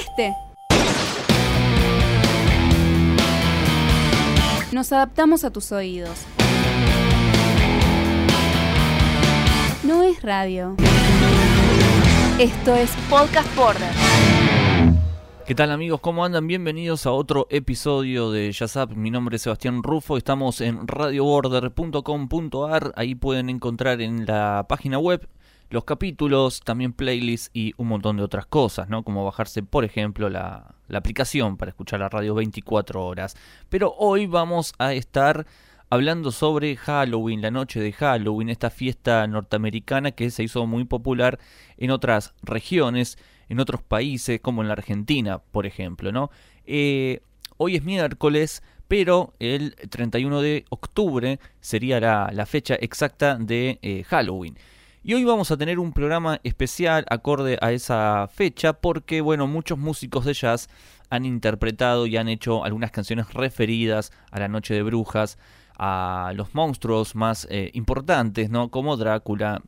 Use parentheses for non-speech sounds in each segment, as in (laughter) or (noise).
Este. Nos adaptamos a tus oídos. No es radio. Esto es Podcast Border. ¿Qué tal amigos? ¿Cómo andan? Bienvenidos a otro episodio de Yazap. Mi nombre es Sebastián Rufo. Estamos en radioborder.com.ar. Ahí pueden encontrar en la página web los capítulos, también playlists y un montón de otras cosas, ¿no? Como bajarse, por ejemplo, la, la aplicación para escuchar la radio 24 horas. Pero hoy vamos a estar hablando sobre Halloween, la noche de Halloween, esta fiesta norteamericana que se hizo muy popular en otras regiones, en otros países, como en la Argentina, por ejemplo, ¿no? Eh, hoy es miércoles, pero el 31 de octubre sería la, la fecha exacta de eh, Halloween. Y hoy vamos a tener un programa especial acorde a esa fecha porque, bueno, muchos músicos de jazz han interpretado y han hecho algunas canciones referidas a la Noche de Brujas, a los monstruos más eh, importantes, ¿no? Como Drácula,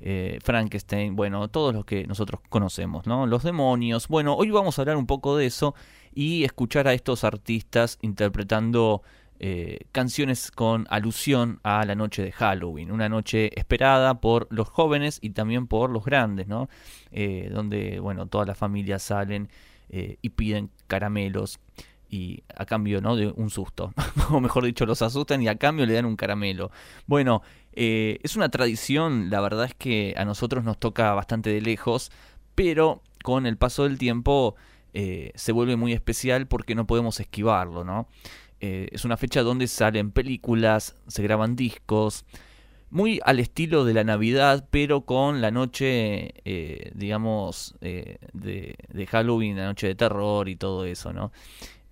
eh, Frankenstein, bueno, todos los que nosotros conocemos, ¿no? Los demonios. Bueno, hoy vamos a hablar un poco de eso y escuchar a estos artistas interpretando eh, canciones con alusión a la noche de Halloween, una noche esperada por los jóvenes y también por los grandes, ¿no? Eh, donde, bueno, todas las familias salen eh, y piden caramelos y a cambio, ¿no? De un susto, (laughs) o mejor dicho, los asustan y a cambio le dan un caramelo. Bueno, es una tradición, la verdad es que a nosotros nos toca bastante de lejos, pero con el paso del tiempo se vuelve muy especial porque no podemos esquivarlo, ¿no? Eh, es una fecha donde salen películas, se graban discos, muy al estilo de la Navidad, pero con la noche, eh, digamos, eh, de, Halloween, la noche de terror y todo eso, ¿no?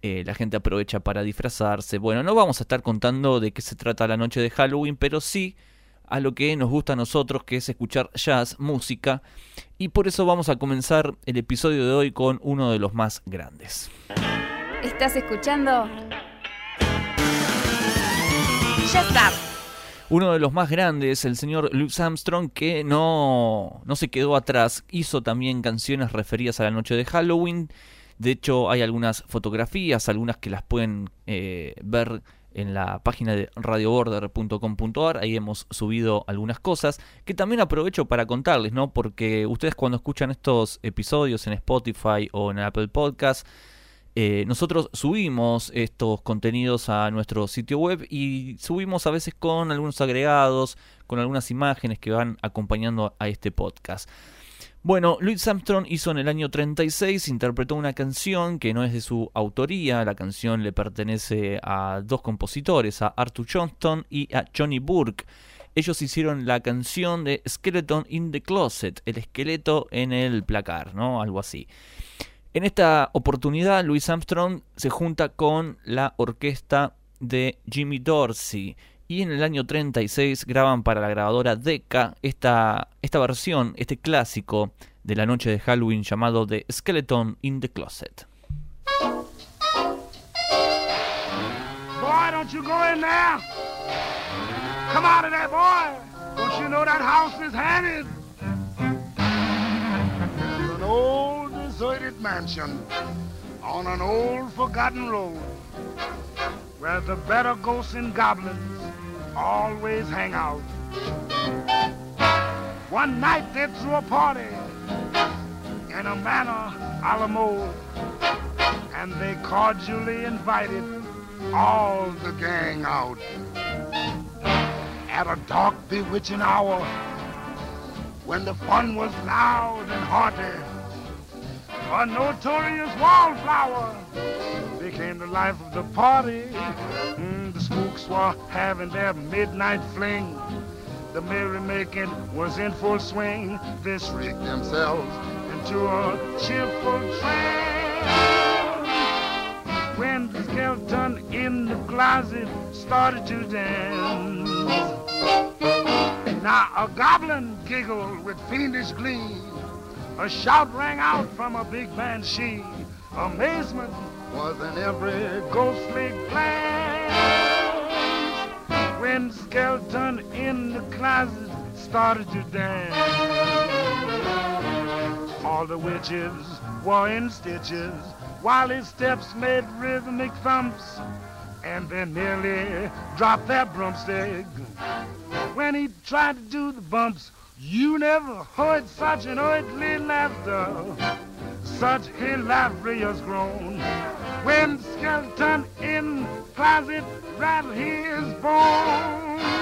la gente aprovecha para disfrazarse. Bueno, no vamos a estar contando de qué se trata la noche de Halloween, pero sí a lo que nos gusta a nosotros, que es escuchar jazz, música, y por eso vamos a comenzar el episodio de hoy con uno de los más grandes. ¿Estás escuchando? Uno de los más grandes, el señor Louis Armstrong, que no, no se quedó atrás, hizo también canciones referidas a la noche de Halloween. De hecho, hay algunas fotografías, algunas que las pueden eh, ver en la página de radioborder.com.ar. Ahí hemos subido algunas cosas que también aprovecho para contarles, ¿no? Porque ustedes cuando escuchan estos episodios en Spotify o en Apple Podcasts, eh, nosotros subimos estos contenidos a nuestro sitio web y subimos a veces con algunos agregados, con algunas imágenes que van acompañando a este podcast. Bueno, Louis Armstrong hizo en el año 36, interpretó una canción que no es de su autoría, la canción le pertenece a dos compositores, a Arthur Johnston y a Johnny Burke. Ellos hicieron la canción de Skeleton in the Closet, el esqueleto en el placar, ¿no? Algo así. En esta oportunidad, Louis Armstrong se junta con la orquesta de Jimmy Dorsey y en el año 36 graban para la grabadora Decca esta, esta versión, este clásico de la noche de Halloween llamado The Skeleton in the Closet. Boy, don't you go in there. Come out of there, boy. Don't you know that house is haunted? Deserted mansion on an old forgotten road where the better ghosts and goblins always hang out. One night they threw a party in a manor a la mode, and they cordially invited all the gang out. At a dark, bewitching hour, when the fun was loud and hearty, a notorious wallflower became the life of the party. Mm, the spooks were having their midnight fling. The merrymaking was in full swing. They rigged themselves into a cheerful train. When the skeleton in the closet started to dance. Now a goblin giggled with fiendish glee a shout rang out from a big banshee. Amazement was in every ghostly glance. When skeleton in the closet started to dance. All the witches were in stitches while his steps made rhythmic thumps and then nearly dropped their broomstick when he tried to do the bumps. You never heard such an earthly laughter, such hilarious groan. When skeleton in closet rattle his bones.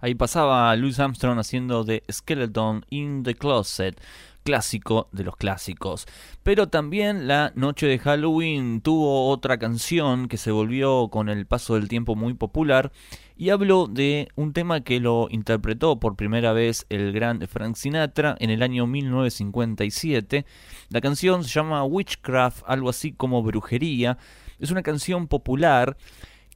Ahí pasaba Louis Armstrong haciendo The Skeleton in the Closet, clásico de los clásicos. Pero también la noche de Halloween tuvo otra canción que se volvió con el paso del tiempo muy popular y habló de un tema que lo interpretó por primera vez el gran Frank Sinatra en el año 1957. La canción se llama Witchcraft, algo así como brujería. Es una canción popular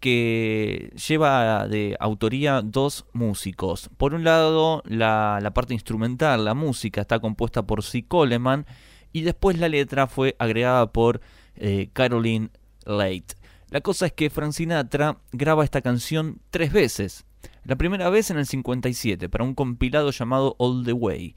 que lleva de autoría dos músicos. Por un lado, la, parte instrumental, la música, está compuesta por C. Coleman y después la letra fue agregada por eh, Caroline Late. La cosa es que Frank Sinatra graba esta canción tres veces. La primera vez en el 57 para un compilado llamado All the Way.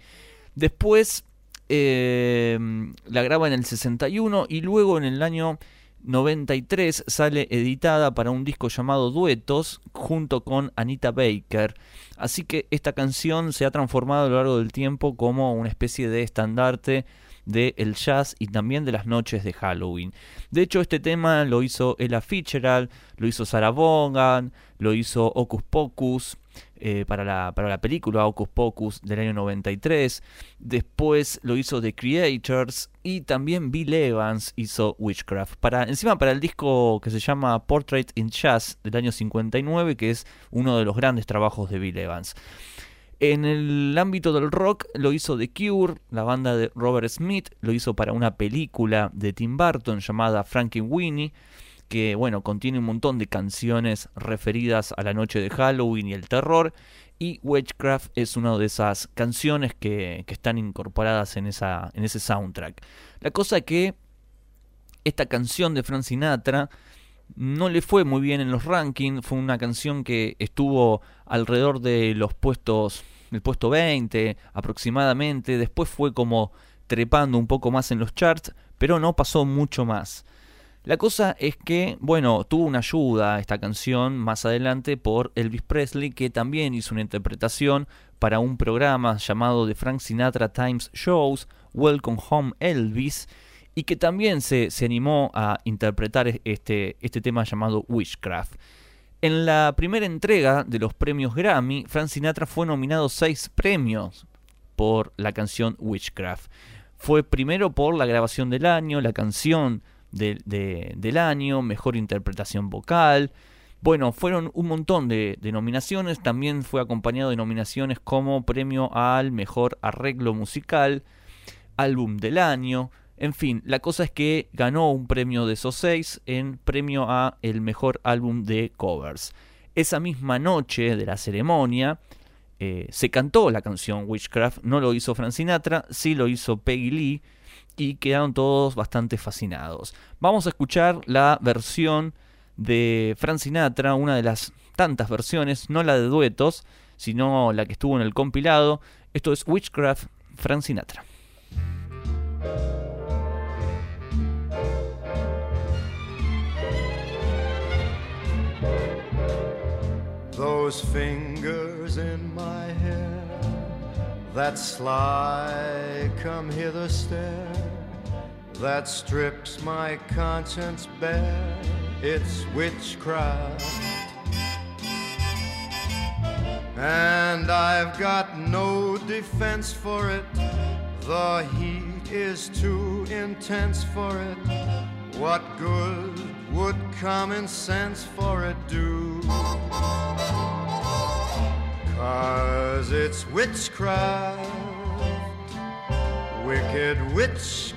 Después eh, la graba en el 61 y luego en el año 93 sale editada para un disco llamado Duetos junto con Anita Baker. Así que esta canción se ha transformado a lo largo del tiempo como una especie de estandarte del jazz y también de las noches de Halloween. De hecho, este tema lo hizo Ella Fitzgerald, lo hizo Sarah Vaughan, lo hizo Ocus Pocus, eh, para, la, para la película Ocus Pocus del año 93. Después lo hizo The Creators y también Bill Evans hizo Witchcraft. Para, encima para el disco que se llama Portrait in Jazz del año 59, que es uno de los grandes trabajos de Bill Evans. En el ámbito del rock lo hizo The Cure, la banda de Robert Smith, lo hizo para una película de Tim Burton llamada Frankie Winnie que bueno, contiene un montón de canciones referidas a la noche de Halloween y el terror. Y Witchcraft es una de esas canciones que, están incorporadas en, esa, en ese soundtrack. La cosa que esta canción de Frank Sinatra no le fue muy bien en los rankings. Fue una canción que estuvo alrededor de los puestos, el puesto 20 aproximadamente. Después fue como trepando un poco más en los charts, pero no pasó mucho más. La cosa es que, bueno, tuvo una ayuda esta canción más adelante por Elvis Presley, que también hizo una interpretación para un programa llamado The Frank Sinatra Times Shows, Welcome Home Elvis, y que también se, se animó a interpretar este, este tema llamado Witchcraft. En la primera entrega de los premios Grammy, Frank Sinatra fue nominado seis premios por la canción Witchcraft. Fue primero por la grabación del año, la canción del año, mejor interpretación vocal. Bueno, fueron un montón de, nominaciones, también fue acompañado de nominaciones como premio al mejor arreglo musical, álbum del año, en fin, la cosa es que ganó un premio de esos seis en premio a el mejor álbum de covers. Esa misma noche de la ceremonia eh, se cantó la canción Witchcraft, no lo hizo Frank Sinatra, sí lo hizo Peggy Lee, y quedaron todos bastante fascinados. Vamos a escuchar la versión de Frank Sinatra, una de las tantas versiones, no la de duetos, sino la que estuvo en el compilado. Esto es Witchcraft Frank Sinatra. Those fingers in my hair, that sly come hither stare, that strips my conscience bare, it's witchcraft. And I've got no defense for it, the heat is too intense for it. What good would common sense for it do? Cause it's witchcraft, wicked witchcraft.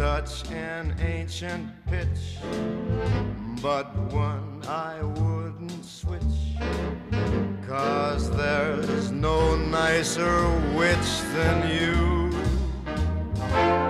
Such an ancient pitch, but one I wouldn't switch. Cause there's no nicer witch than you.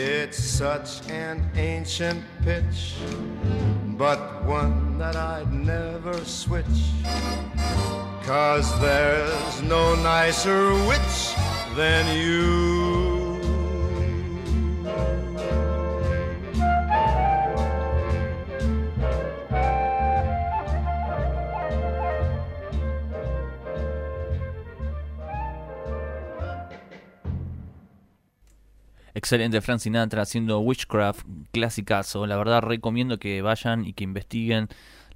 It's such an ancient pitch, but one that I'd never switch. Cause there's no nicer witch than you. Excelente Frank Sinatra haciendo Witchcraft, clasicazo. La verdad recomiendo que vayan y que investiguen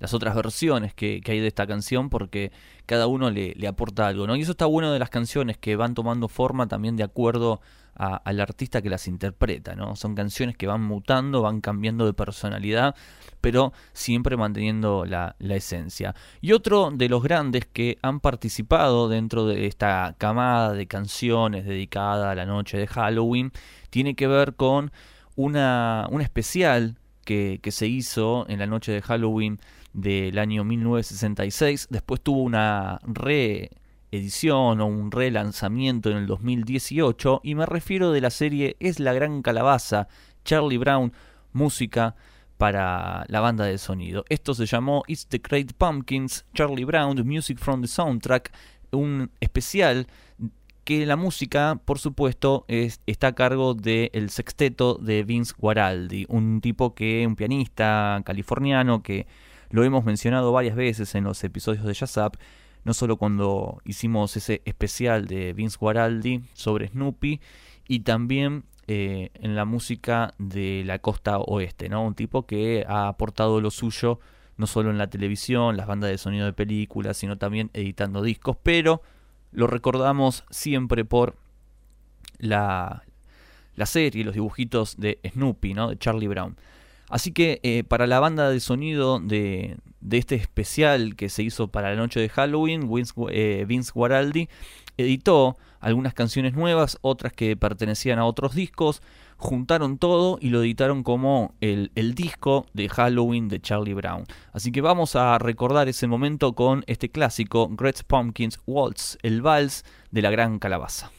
las otras versiones que, hay de esta canción porque cada uno le, le, aporta algo, ¿no? Y eso está bueno de las canciones que van tomando forma también de acuerdo a, al artista que las interpreta, ¿no? Son canciones que van mutando, van cambiando de personalidad, pero siempre manteniendo la, la esencia. Y otro de los grandes que han participado dentro de esta camada de canciones dedicada a la noche de Halloween tiene que ver con una, un especial que, se hizo en la noche de Halloween del año 1966. Después tuvo una reedición o un relanzamiento en el 2018. Y me refiero de la serie Es la Gran Calabaza, Charlie Brown, música para la banda de sonido. Esto se llamó It's the Great Pumpkins, Charlie Brown, Music from the Soundtrack, un especial que la música, por supuesto, es, está a cargo del sexteto de Vince Guaraldi, un tipo que, un pianista californiano que lo hemos mencionado varias veces en los episodios de Jazz Up, no solo cuando hicimos ese especial de Vince Guaraldi sobre Snoopy, y también eh, en la música de la costa oeste, ¿no? Un tipo que ha aportado lo suyo no solo en la televisión, las bandas de sonido de películas, sino también editando discos, pero lo recordamos siempre por la, la serie, los dibujitos de Snoopy, ¿no? De Charlie Brown. Así que eh, para la banda de sonido de, de, este especial que se hizo para la noche de Halloween, Vince, eh, Vince Guaraldi editó algunas canciones nuevas, otras que pertenecían a otros discos, juntaron todo y lo editaron como el, el, disco de Halloween de Charlie Brown. Así que vamos a recordar ese momento con este clásico, Great Pumpkins Waltz, el vals de la gran calabaza.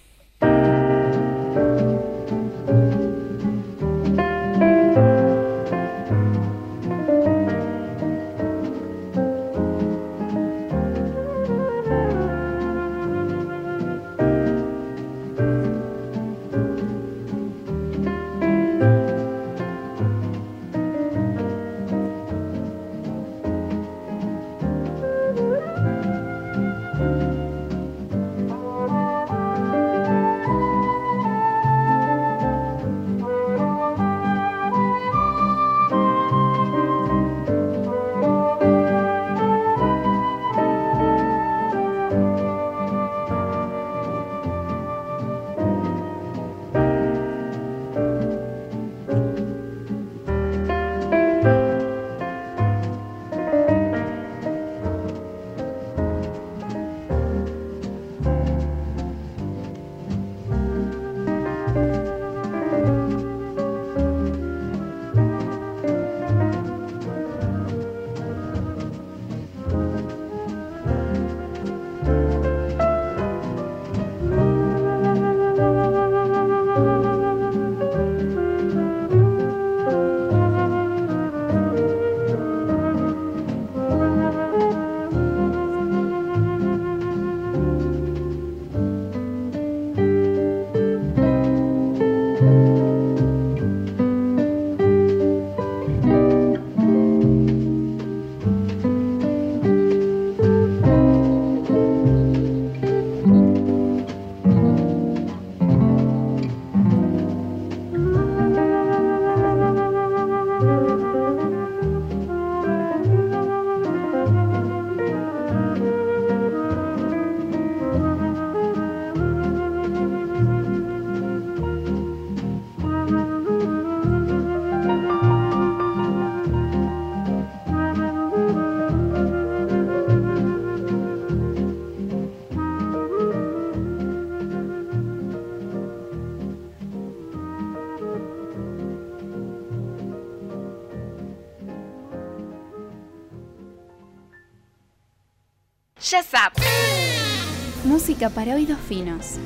Música para oídos finos.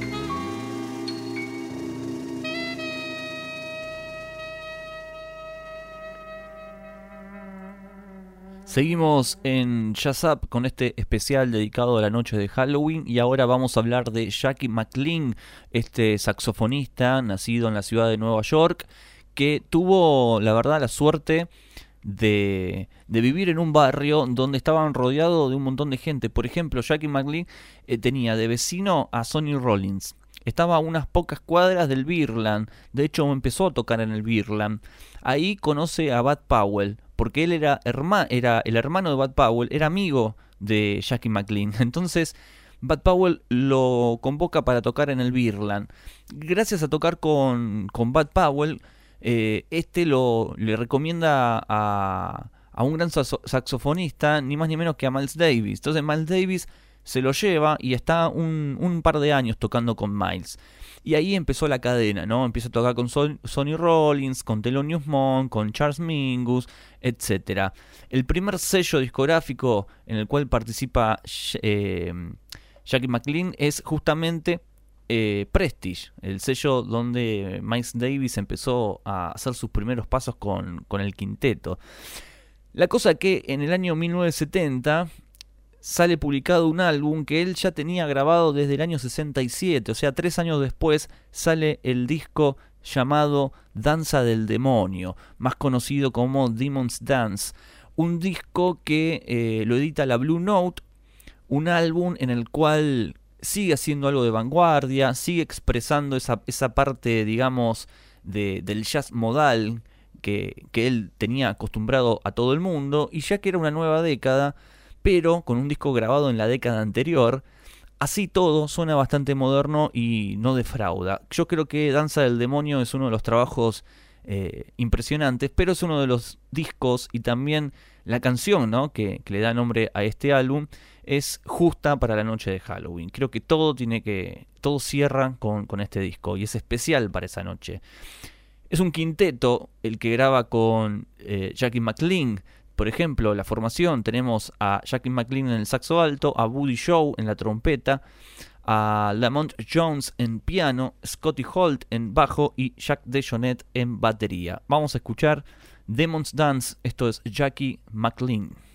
Seguimos en Jazz Up con este especial dedicado a la noche de Halloween y ahora vamos a hablar de Jackie McLean, este saxofonista nacido en la ciudad de Nueva York, que tuvo la verdad la suerte de, vivir en un barrio donde estaban rodeados de un montón de gente. Por ejemplo, Jackie McLean eh, tenía de vecino a Sonny Rollins. Estaba a unas pocas cuadras del Birland. De hecho, empezó a tocar en el Birland. Ahí conoce a Bud Powell, porque él era, era el hermano de Bud Powell, era amigo de Jackie McLean. (laughs) Entonces, Bud Powell lo convoca para tocar en el Birland. Gracias a tocar con, con Bud Powell, eh, este lo, le recomienda a, a un gran saxofonista, ni más ni menos que a Miles Davis. Entonces Miles Davis se lo lleva y está un, un par de años tocando con Miles. Y ahí empezó la cadena, ¿no? Empieza a tocar con Sonny Rollins, con Thelonious Monk, con Charles Mingus, etc. El primer sello discográfico en el cual participa eh, Jackie McLean es justamente eh, Prestige, el sello donde Miles Davis empezó a hacer sus primeros pasos con, con el quinteto. La cosa que en el año 1970 sale publicado un álbum que él ya tenía grabado desde el año 67, o sea, tres años después sale el disco llamado Danza del Demonio, más conocido como Demon's Dance, un disco que eh, lo edita la Blue Note, un álbum en el cual sigue haciendo algo de vanguardia, sigue expresando esa, esa parte, digamos, de, del jazz modal que, que él tenía acostumbrado a todo el mundo, y ya que era una nueva década, pero con un disco grabado en la década anterior, así todo suena bastante moderno y no defrauda. Yo creo que Danza del Demonio es uno de los trabajos eh, impresionantes, pero es uno de los discos y también la canción ¿no? que, le da nombre a este álbum es justa para la noche de Halloween. Creo que todo tiene que. todo cierra con, con este disco y es especial para esa noche. Es un quinteto el que graba con eh, Jackie McLean, por ejemplo, la formación tenemos a Jackie McLean en el saxo alto, a Woody Shaw en la trompeta, a Lamont Jones en piano, Scotty Holt en bajo y Jack DeJohnette en batería. Vamos a escuchar Demon's Dance, esto es Jackie McLean.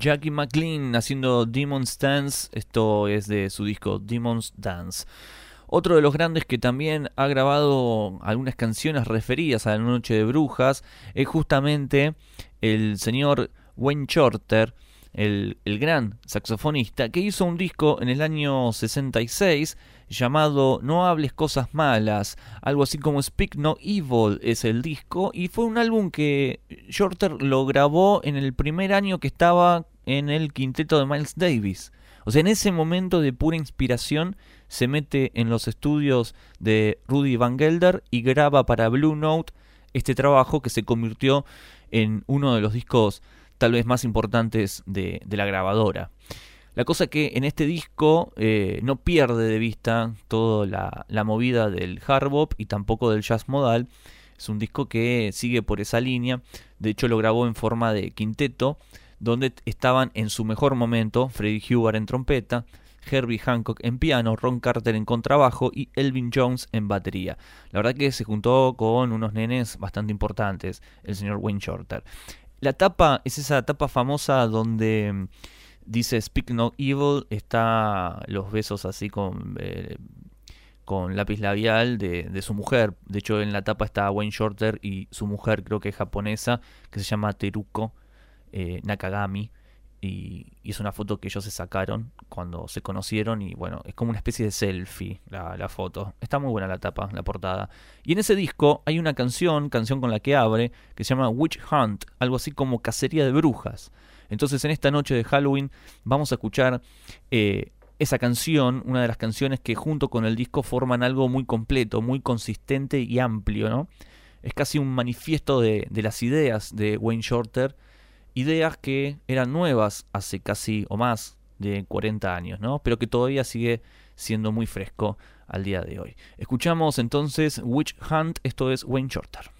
Jackie McLean haciendo Demon's Dance. Esto es de su disco Demon's Dance. Otro de los grandes que también ha grabado algunas canciones referidas a la Noche de Brujas es justamente el señor Wayne Shorter, el, el, gran saxofonista, que hizo un disco en el año 66 llamado No hables cosas malas, algo así como Speak No Evil es el disco, y fue un álbum que Shorter lo grabó en el primer año que estaba en el quinteto de Miles Davis. O sea, en ese momento de pura inspiración se mete en los estudios de Rudy Van Gelder y graba para Blue Note este trabajo que se convirtió en uno de los discos tal vez más importantes de, la grabadora. La cosa que en este disco eh, no pierde de vista toda la, movida del hard bop y tampoco del jazz modal. Es un disco que sigue por esa línea. De hecho lo grabó en forma de quinteto, donde estaban en su mejor momento Freddie Hubbard en trompeta, Herbie Hancock en piano, Ron Carter en contrabajo y Elvin Jones en batería. La verdad que se juntó con unos nenes bastante importantes, el señor Wayne Shorter. La tapa es esa tapa famosa donde dice Speak No Evil, está los besos así con, eh, con lápiz labial de, de, su mujer. De hecho, en la tapa está Wayne Shorter y su mujer, creo que es japonesa, que se llama Teruko eh, Nakagami. Y, es una foto que ellos se sacaron cuando se conocieron y bueno, es como una especie de selfie la, la, foto. Está muy buena la tapa, la portada. Y en ese disco hay una canción, canción con la que abre, que se llama Witch Hunt, algo así como cacería de brujas. Entonces en esta noche de Halloween vamos a escuchar eh, esa canción, una de las canciones que junto con el disco forman algo muy completo, muy consistente y amplio, ¿no? Es casi un manifiesto de, de las ideas de Wayne Shorter, ideas que eran nuevas hace casi o más de 40 años, ¿no? Pero que todavía sigue siendo muy fresco al día de hoy. Escuchamos entonces Witch Hunt, esto es Wayne Shorter.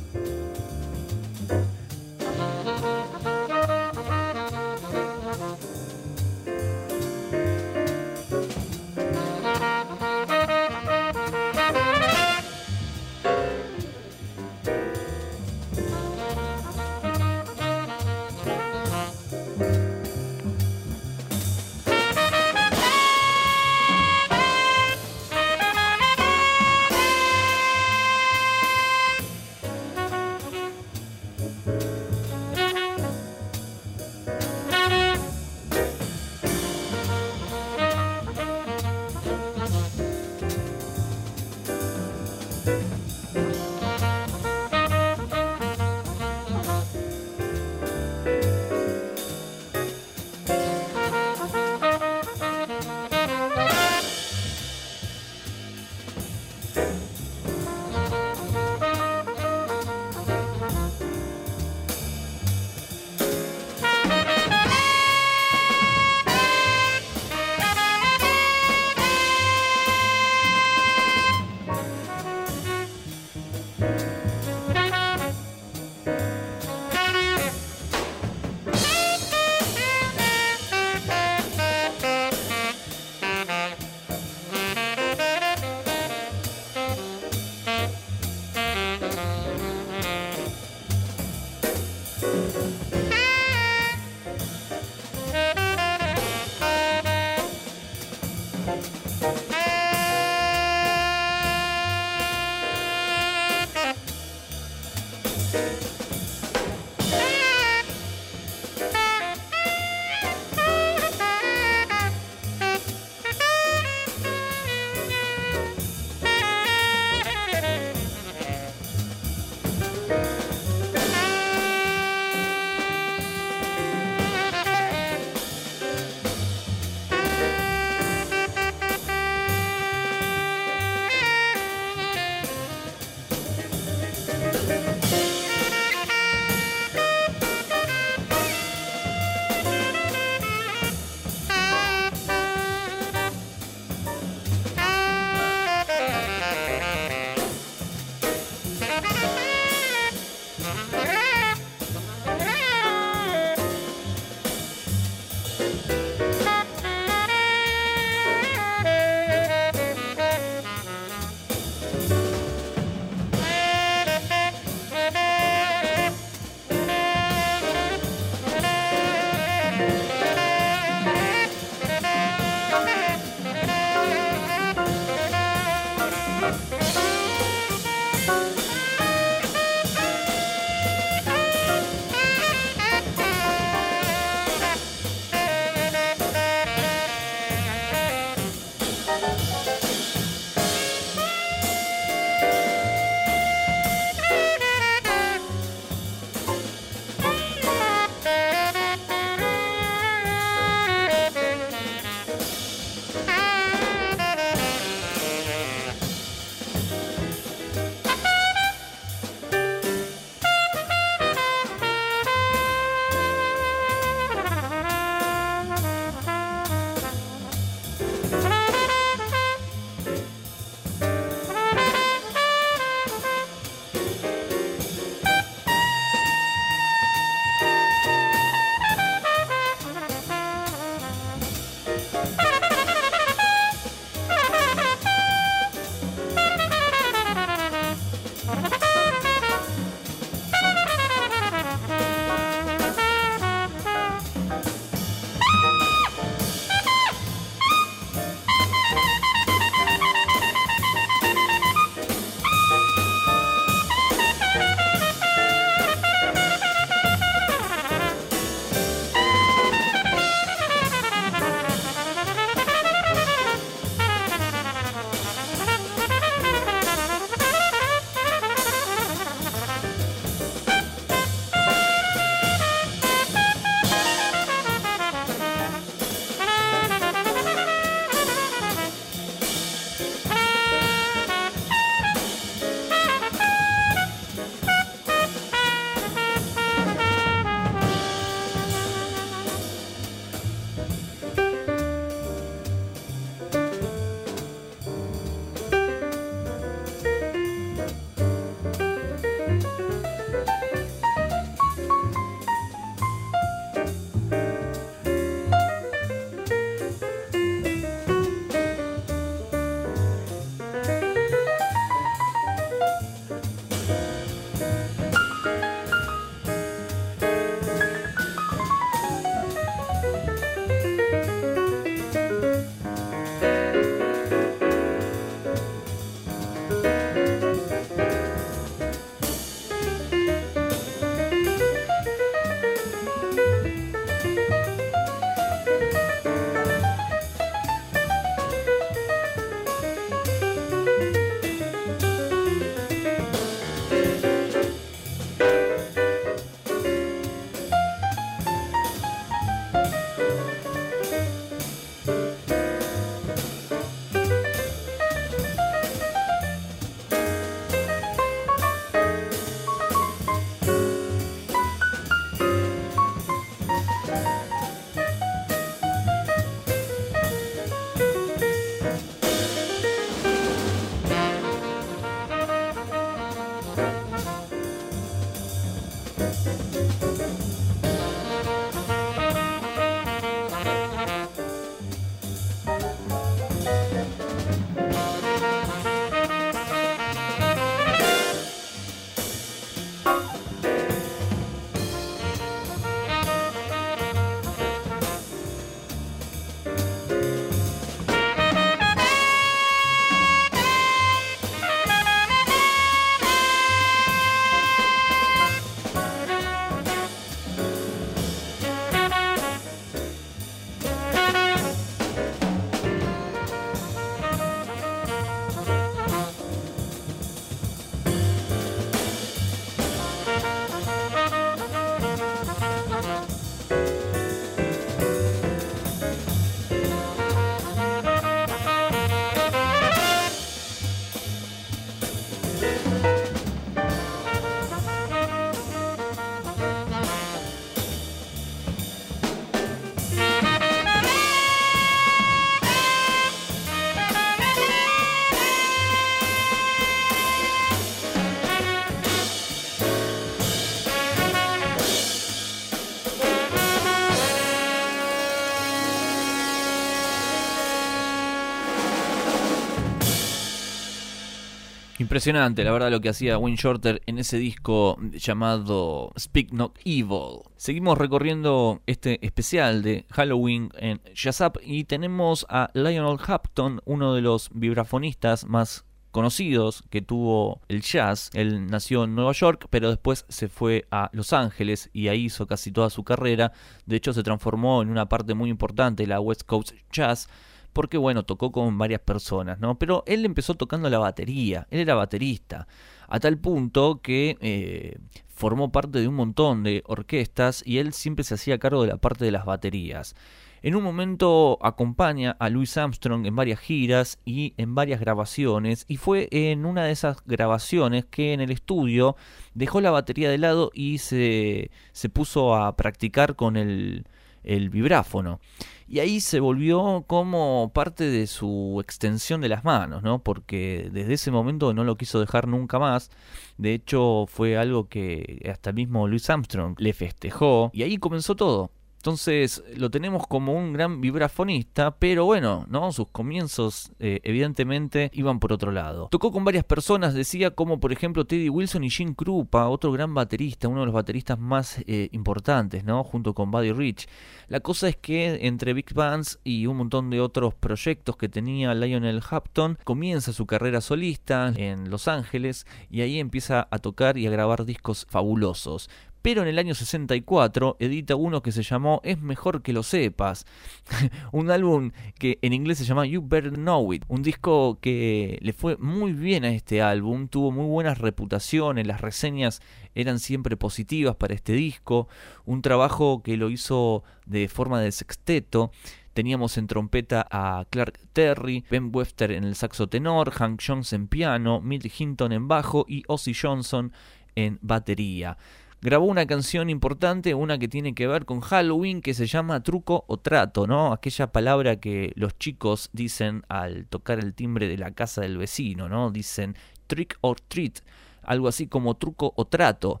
Impresionante, la verdad, lo que hacía Wayne Shorter en ese disco llamado Speak Not Evil. Seguimos recorriendo este especial de Halloween en Up y tenemos a Lionel Hampton, uno de los vibrafonistas más conocidos que tuvo el jazz. Él nació en Nueva York, pero después se fue a Los Ángeles y ahí hizo casi toda su carrera. De hecho, se transformó en una parte muy importante de la West Coast Jazz porque bueno, tocó con varias personas, ¿no? Pero él empezó tocando la batería, él era baterista, a tal punto que eh, formó parte de un montón de orquestas y él siempre se hacía cargo de la parte de las baterías. En un momento acompaña a Louis Armstrong en varias giras y en varias grabaciones y fue en una de esas grabaciones que en el estudio dejó la batería de lado y se, se puso a practicar con el, el vibráfono. Y ahí se volvió como parte de su extensión de las manos, ¿no? Porque desde ese momento no lo quiso dejar nunca más. De hecho, fue algo que hasta mismo Louis Armstrong le festejó. Y ahí comenzó todo. Entonces lo tenemos como un gran vibrafonista, pero bueno, ¿no? Sus comienzos eh, evidentemente iban por otro lado. Tocó con varias personas, decía, como por ejemplo Teddy Wilson y Jim Krupa, otro gran baterista, uno de los bateristas más eh, importantes, ¿no? Junto con Buddy Rich. La cosa es que entre Big Bands y un montón de otros proyectos que tenía Lionel Hampton, comienza su carrera solista en Los Ángeles y ahí empieza a tocar y a grabar discos fabulosos pero en el año 64 edita uno que se llamó Es mejor que lo sepas, (laughs) un álbum que en inglés se llama You Better Know It, un disco que le fue muy bien a este álbum, tuvo muy buenas reputaciones, las reseñas eran siempre positivas para este disco, un trabajo que lo hizo de forma de sexteto, Teníamos en trompeta a Clark Terry, Ben Webster en el saxo tenor, Hank Jones en piano, Milt Hinton en bajo y Ozzy Johnson en batería grabó una canción importante, una que tiene que ver con Halloween, que se llama truco o trato, ¿no? Aquella palabra que los chicos dicen al tocar el timbre de la casa del vecino, ¿no? Dicen trick or treat, algo así como truco o trato.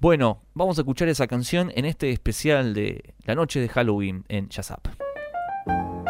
Bueno, vamos a escuchar esa canción en este especial de la noche de Halloween en Up.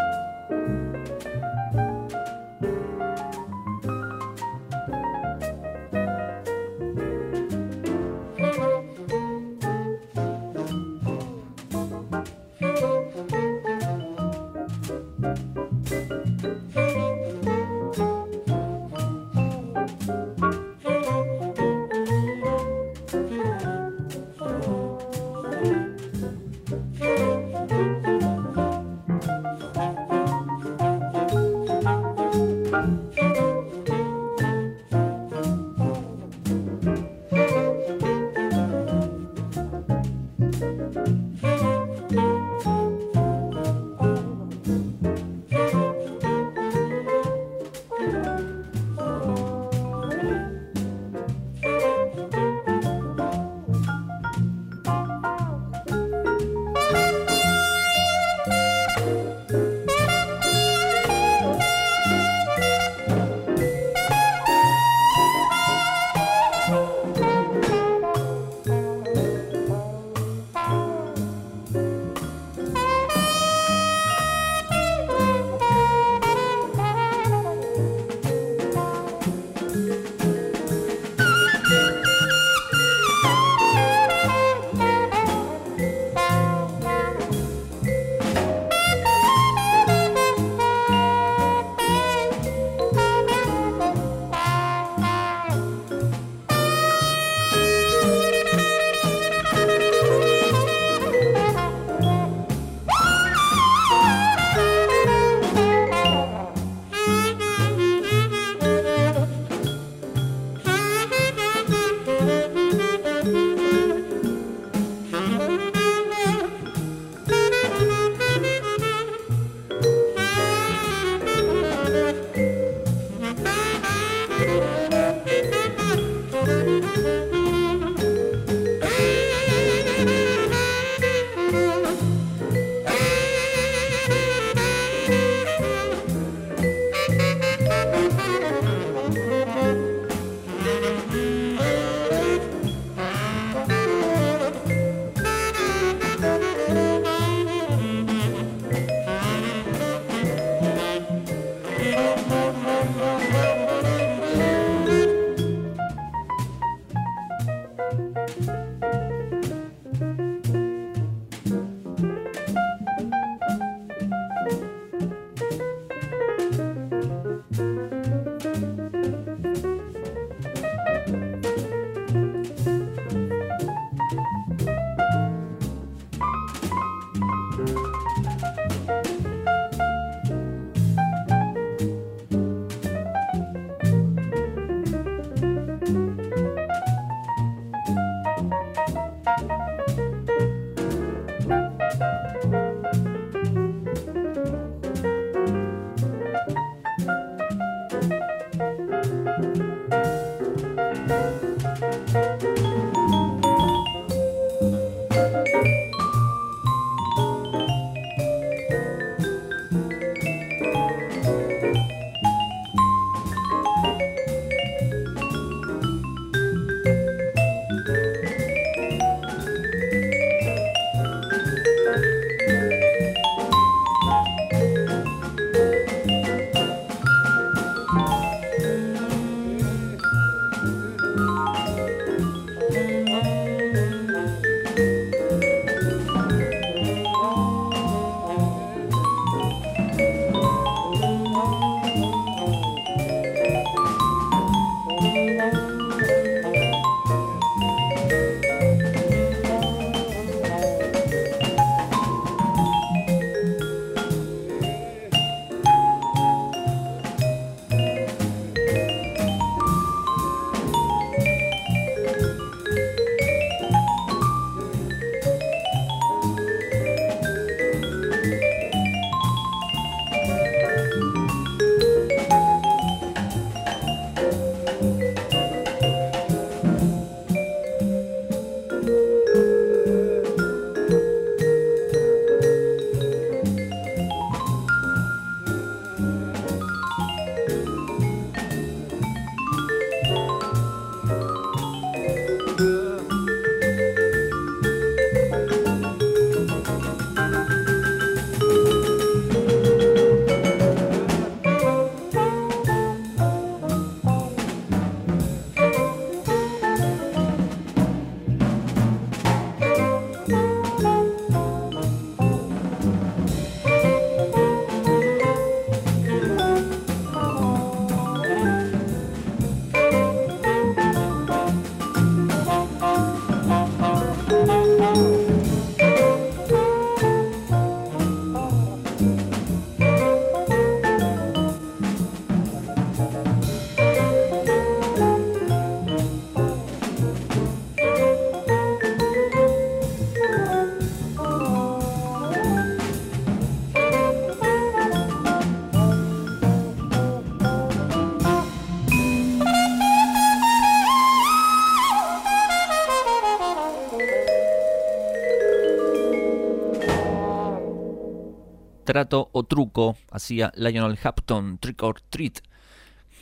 O truco hacía Lionel Hampton, Trick or Treat.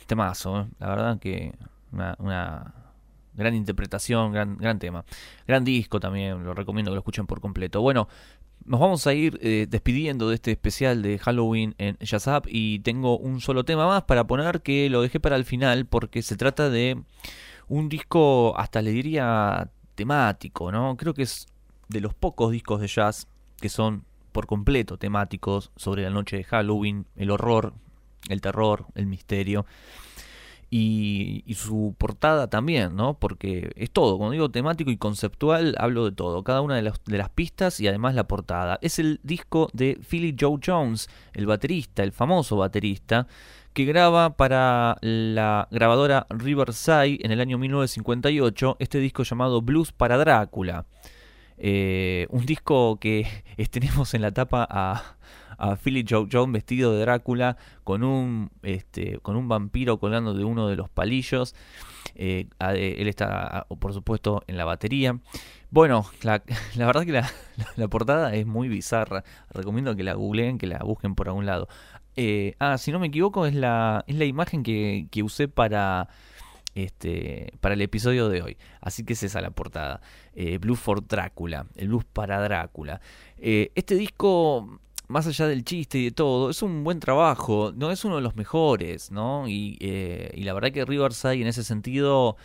Temazo, ¿eh? la verdad que una, gran interpretación, gran, gran tema. Gran disco también, lo recomiendo que lo escuchen por completo. Bueno, nos vamos a ir eh, despidiendo de este especial de Halloween en Jazz Up y tengo un solo tema más para poner que lo dejé para el final porque se trata de un disco, hasta le diría temático, ¿no? Creo que es de los pocos discos de jazz que son por completo temáticos sobre la noche de Halloween, el horror, el terror, el misterio. Y, su portada también, ¿no? Porque es todo, cuando digo temático y conceptual, hablo de todo, cada una de las, de las pistas y además la portada. Es el disco de Philly Joe Jones, el baterista, el famoso baterista, que graba para la grabadora Riverside en el año 1958 este disco llamado Blues para Drácula. Eh, un disco que (laughs) tenemos en la tapa a, a Philly Joe Jones vestido de Drácula con un, este, con un vampiro colgando de uno de los palillos. Eh, él está, por supuesto, en la batería. Bueno, la, (laughs) verdad que (laughs) la, portada es muy bizarra. Recomiendo que la googleen, que la busquen por algún lado. Eh, ah, si no me equivoco, es la, es la imagen que, que usé para este, para el episodio de hoy. Así que es esa la portada. Eh, for Drácula, el blues para Drácula. Eh, este disco, más allá del chiste y de todo, es un buen trabajo, no es uno de los mejores, ¿no? Y, eh, y la verdad que Riverside en ese sentido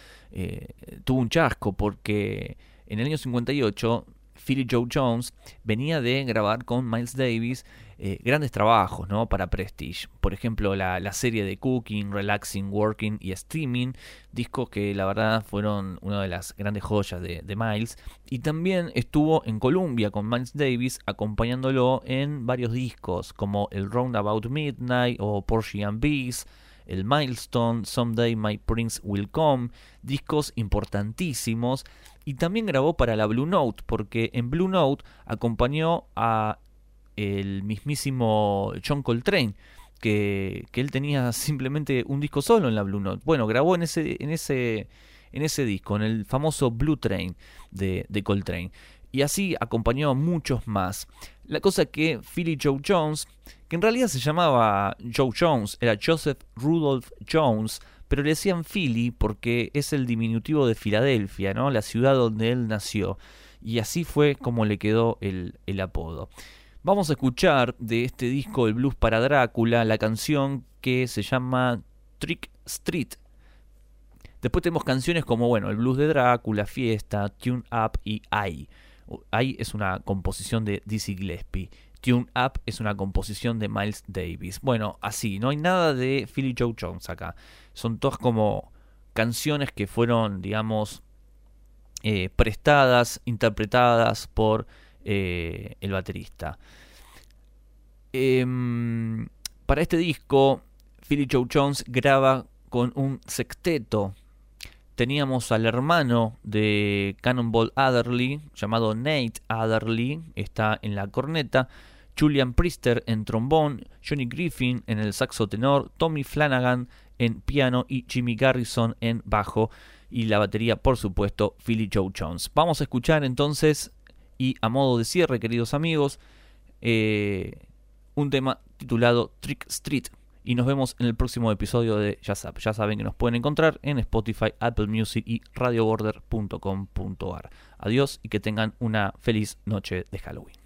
tuvo un chasco porque en el año 58 Philly Joe Jones venía de grabar con Miles Davis eh, grandes trabajos ¿no? para Prestige. Por ejemplo, la, serie de Cooking, Relaxing, Working y Steaming, discos que la verdad fueron una de las grandes joyas de, Miles. Y también estuvo en Columbia con Miles Davis acompañándolo en varios discos como el Roundabout Midnight o Porsche and Bees el Milestone, Someday My Prince Will Come, discos importantísimos. Y también grabó para la Blue Note, porque en Blue Note acompañó a el mismísimo John Coltrane, que, que él tenía (laughs) simplemente un disco solo en la Blue Note. Bueno, grabó en ese, en ese, en ese disco, en el famoso Blue Train de, de Coltrane. Y así acompañó a muchos más. La cosa que Philly Joe Jones, que en realidad se llamaba Joe Jones, era Joseph Rudolph Jones, pero le decían Philly porque es el diminutivo de Filadelfia, ¿no? la ciudad donde él nació. Y así fue como le quedó el, el apodo. Vamos a escuchar de este disco El Blues para Drácula la canción que se llama Trick Street. Después tenemos canciones como, bueno, El Blues de Drácula, Fiesta, Tune Up y I. I es una composición de Dizzy Gillespie. Tune Up es una composición de Miles Davis. Bueno, así, no hay nada de Philly Joe Jones acá. Son todas como canciones que fueron, digamos, eh, prestadas, interpretadas por eh, el baterista. Em, para este disco, Philly Joe Jones graba con un sexteto. Teníamos al hermano de Cannonball Adderley, llamado Nate Adderley, está en la corneta. Julian Priester en trombón, Johnny Griffin en el saxo tenor, Tommy Flanagan en piano y Jimmy Garrison en bajo y la batería, por supuesto, Philly Joe Jones. Vamos a escuchar entonces y a modo de cierre, queridos amigos, eh, un tema titulado Trick Street. Y nos vemos en el próximo episodio de Ya Ya saben que nos pueden encontrar en Spotify, Apple Music y radioborder.com.ar. Adiós y que tengan una feliz noche de Halloween.